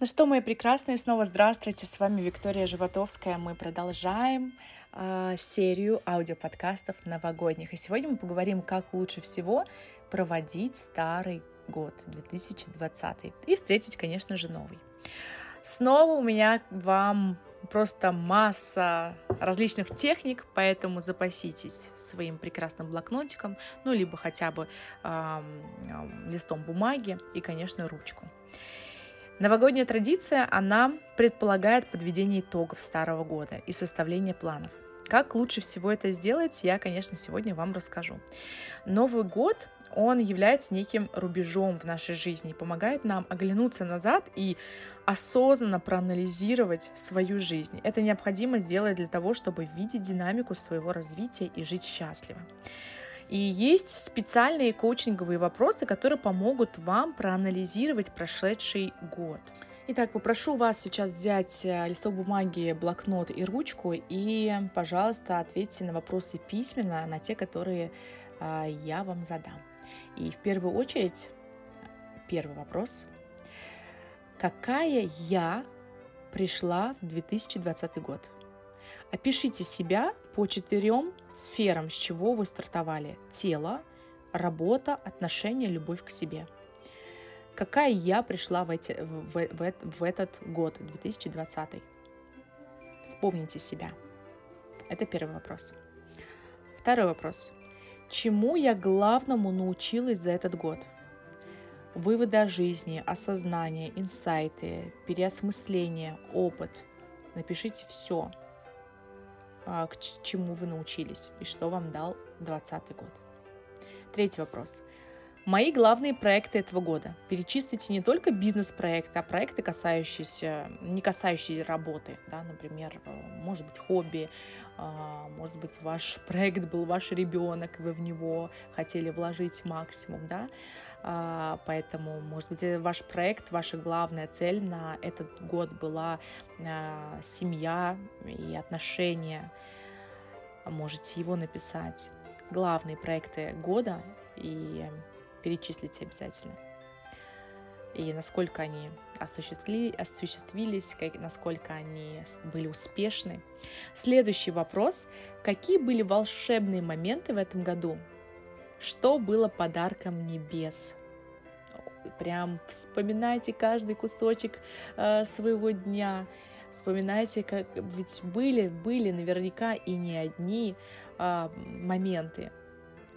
Ну что, мои прекрасные, снова здравствуйте. С вами Виктория Животовская. Мы продолжаем э, серию аудиоподкастов новогодних. И сегодня мы поговорим, как лучше всего проводить старый год 2020 и встретить, конечно же, новый. Снова у меня вам просто масса различных техник, поэтому запаситесь своим прекрасным блокнотиком, ну, либо хотя бы э, э, листом бумаги и, конечно, ручку. Новогодняя традиция, она предполагает подведение итогов старого года и составление планов. Как лучше всего это сделать, я, конечно, сегодня вам расскажу. Новый год, он является неким рубежом в нашей жизни, помогает нам оглянуться назад и осознанно проанализировать свою жизнь. Это необходимо сделать для того, чтобы видеть динамику своего развития и жить счастливо. И есть специальные коучинговые вопросы, которые помогут вам проанализировать прошедший год. Итак, попрошу вас сейчас взять э, листок бумаги, блокнот и ручку и, пожалуйста, ответьте на вопросы письменно, на те, которые а, я вам задам. И в первую очередь, первый вопрос. Какая я пришла в 2020 год? Опишите себя по четырем сферам, с чего вы стартовали. Тело, работа, отношения, любовь к себе. Какая я пришла в, эти, в, в, в этот год, 2020? Вспомните себя. Это первый вопрос. Второй вопрос. Чему я главному научилась за этот год? Выводы о жизни, осознание, инсайты, переосмысление, опыт. Напишите все, к чему вы научились и что вам дал 2020 год. Третий вопрос. Мои главные проекты этого года. Перечислите не только бизнес-проекты, а проекты, касающиеся, не касающиеся работы. Да, например, э, может быть, хобби, а, может быть, ваш проект был ваш ребенок, вы в него хотели вложить максимум. Да? А, поэтому, может быть, ваш проект, ваша главная цель на этот год была а, семья и отношения. Можете его написать. Главные проекты года и перечислите обязательно. И насколько они осуществили, осуществились, как, насколько они были успешны. Следующий вопрос. Какие были волшебные моменты в этом году? Что было подарком небес? Прям вспоминайте каждый кусочек э, своего дня. Вспоминайте, как ведь были, были наверняка и не одни э, моменты.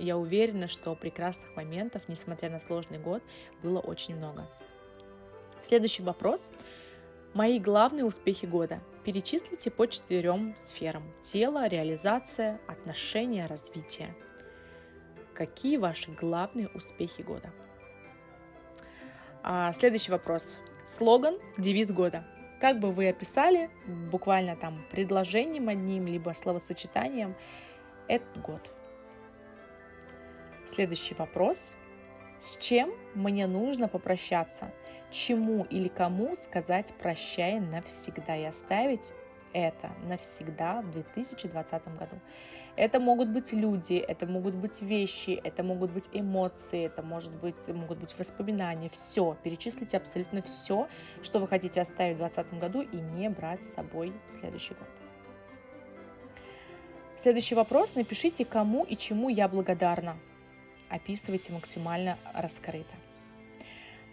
Я уверена, что прекрасных моментов, несмотря на сложный год, было очень много. Следующий вопрос. Мои главные успехи года. Перечислите по четырем сферам. Тело, реализация, отношения, развитие. Какие ваши главные успехи года? А, следующий вопрос. Слоган, девиз года. Как бы вы описали буквально там предложением одним, либо словосочетанием этот год? Следующий вопрос. С чем мне нужно попрощаться? Чему или кому сказать прощай навсегда и оставить это навсегда в 2020 году. Это могут быть люди, это могут быть вещи, это могут быть эмоции, это может быть, могут быть воспоминания, все. Перечислите абсолютно все, что вы хотите оставить в 2020 году и не брать с собой в следующий год. Следующий вопрос. Напишите, кому и чему я благодарна. Описывайте максимально раскрыто.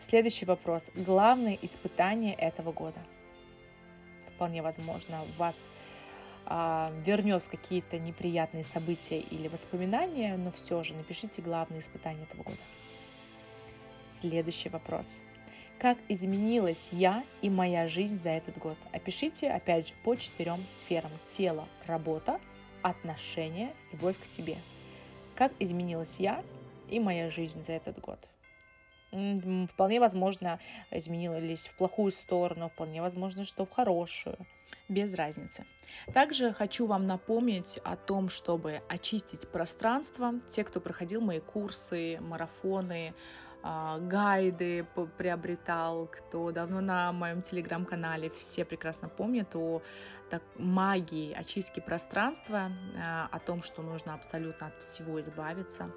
Следующий вопрос. Главное испытание этого года – вполне возможно, вас а, вернет в какие-то неприятные события или воспоминания, но все же напишите главные испытания этого года. Следующий вопрос. Как изменилась я и моя жизнь за этот год? Опишите, опять же, по четырем сферам. Тело, работа, отношения, любовь к себе. Как изменилась я и моя жизнь за этот год? Вполне возможно, изменились в плохую сторону, вполне возможно, что в хорошую. Без разницы. Также хочу вам напомнить о том, чтобы очистить пространство. Те, кто проходил мои курсы, марафоны, а, гайды приобретал, кто давно на моем телеграм-канале, все прекрасно помнят о так, магии очистки пространства, а, о том, что нужно абсолютно от всего избавиться,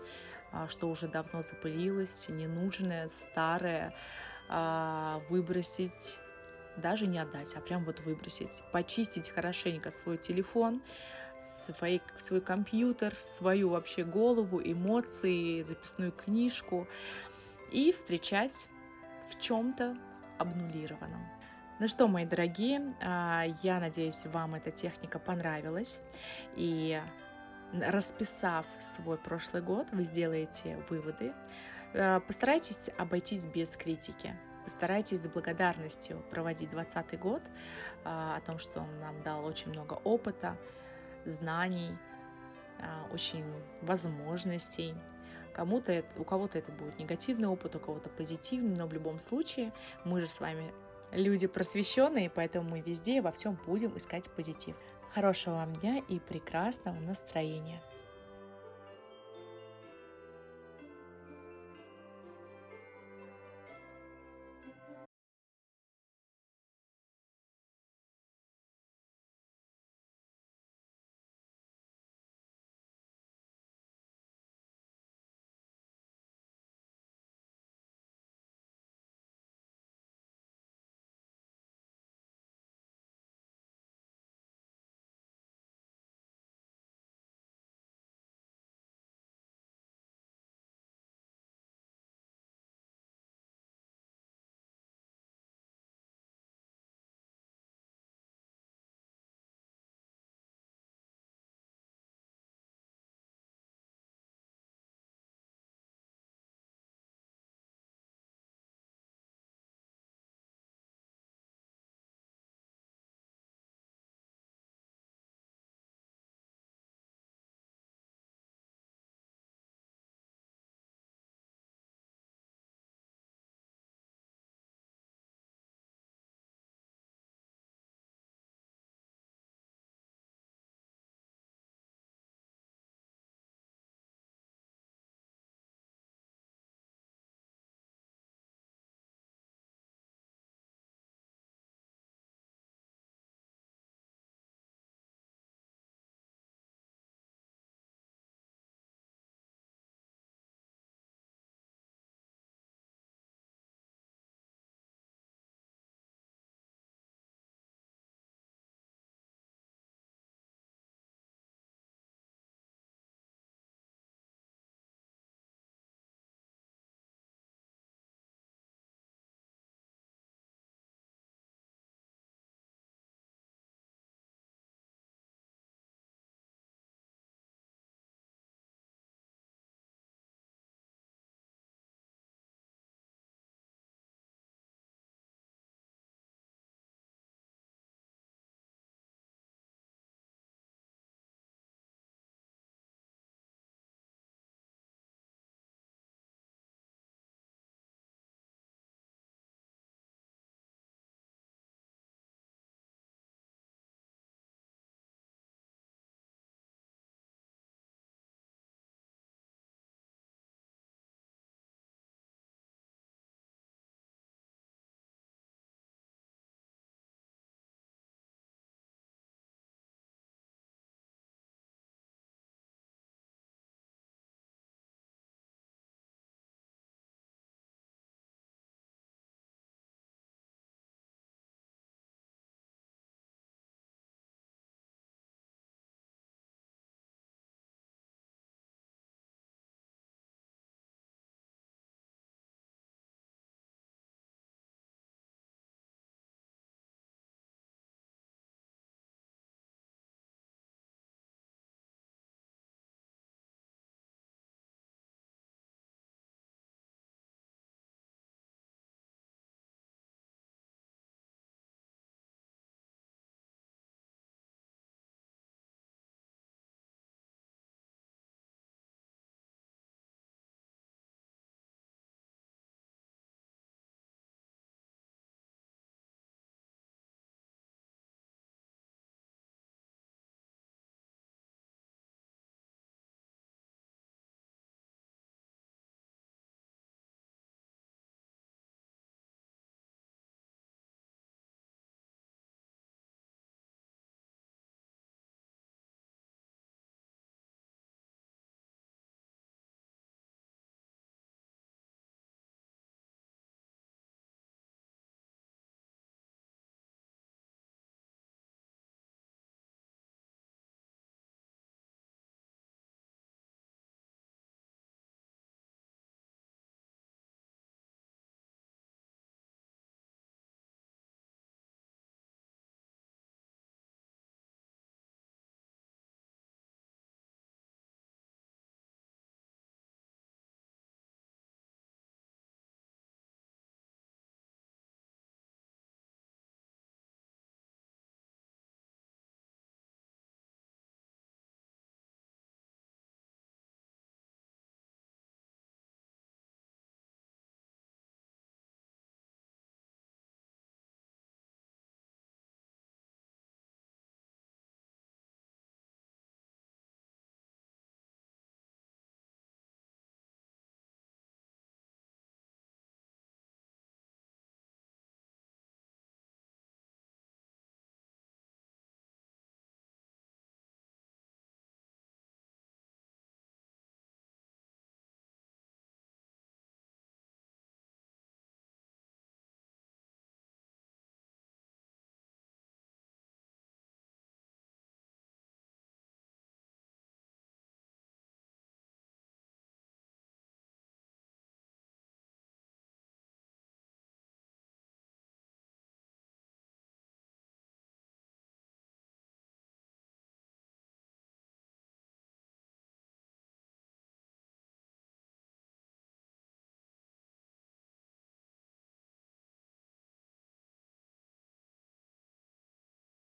что уже давно запылилось, ненужное, старое, выбросить даже не отдать, а прям вот выбросить. Почистить хорошенько свой телефон, свой, свой компьютер, свою вообще голову, эмоции, записную книжку и встречать в чем-то обнулированном. Ну что, мои дорогие, а, я надеюсь, вам эта техника понравилась. И расписав свой прошлый год, вы сделаете выводы. А, постарайтесь обойтись без критики. Постарайтесь с благодарностью проводить 2020 год, а, о том, что он нам дал очень много опыта, знаний, очень возможностей. Кому-то это, у кого-то это будет негативный опыт, у кого-то позитивный, но в любом случае мы же с вами люди просвещенные, поэтому мы везде во всем будем искать позитив. Хорошего вам дня и прекрасного настроения!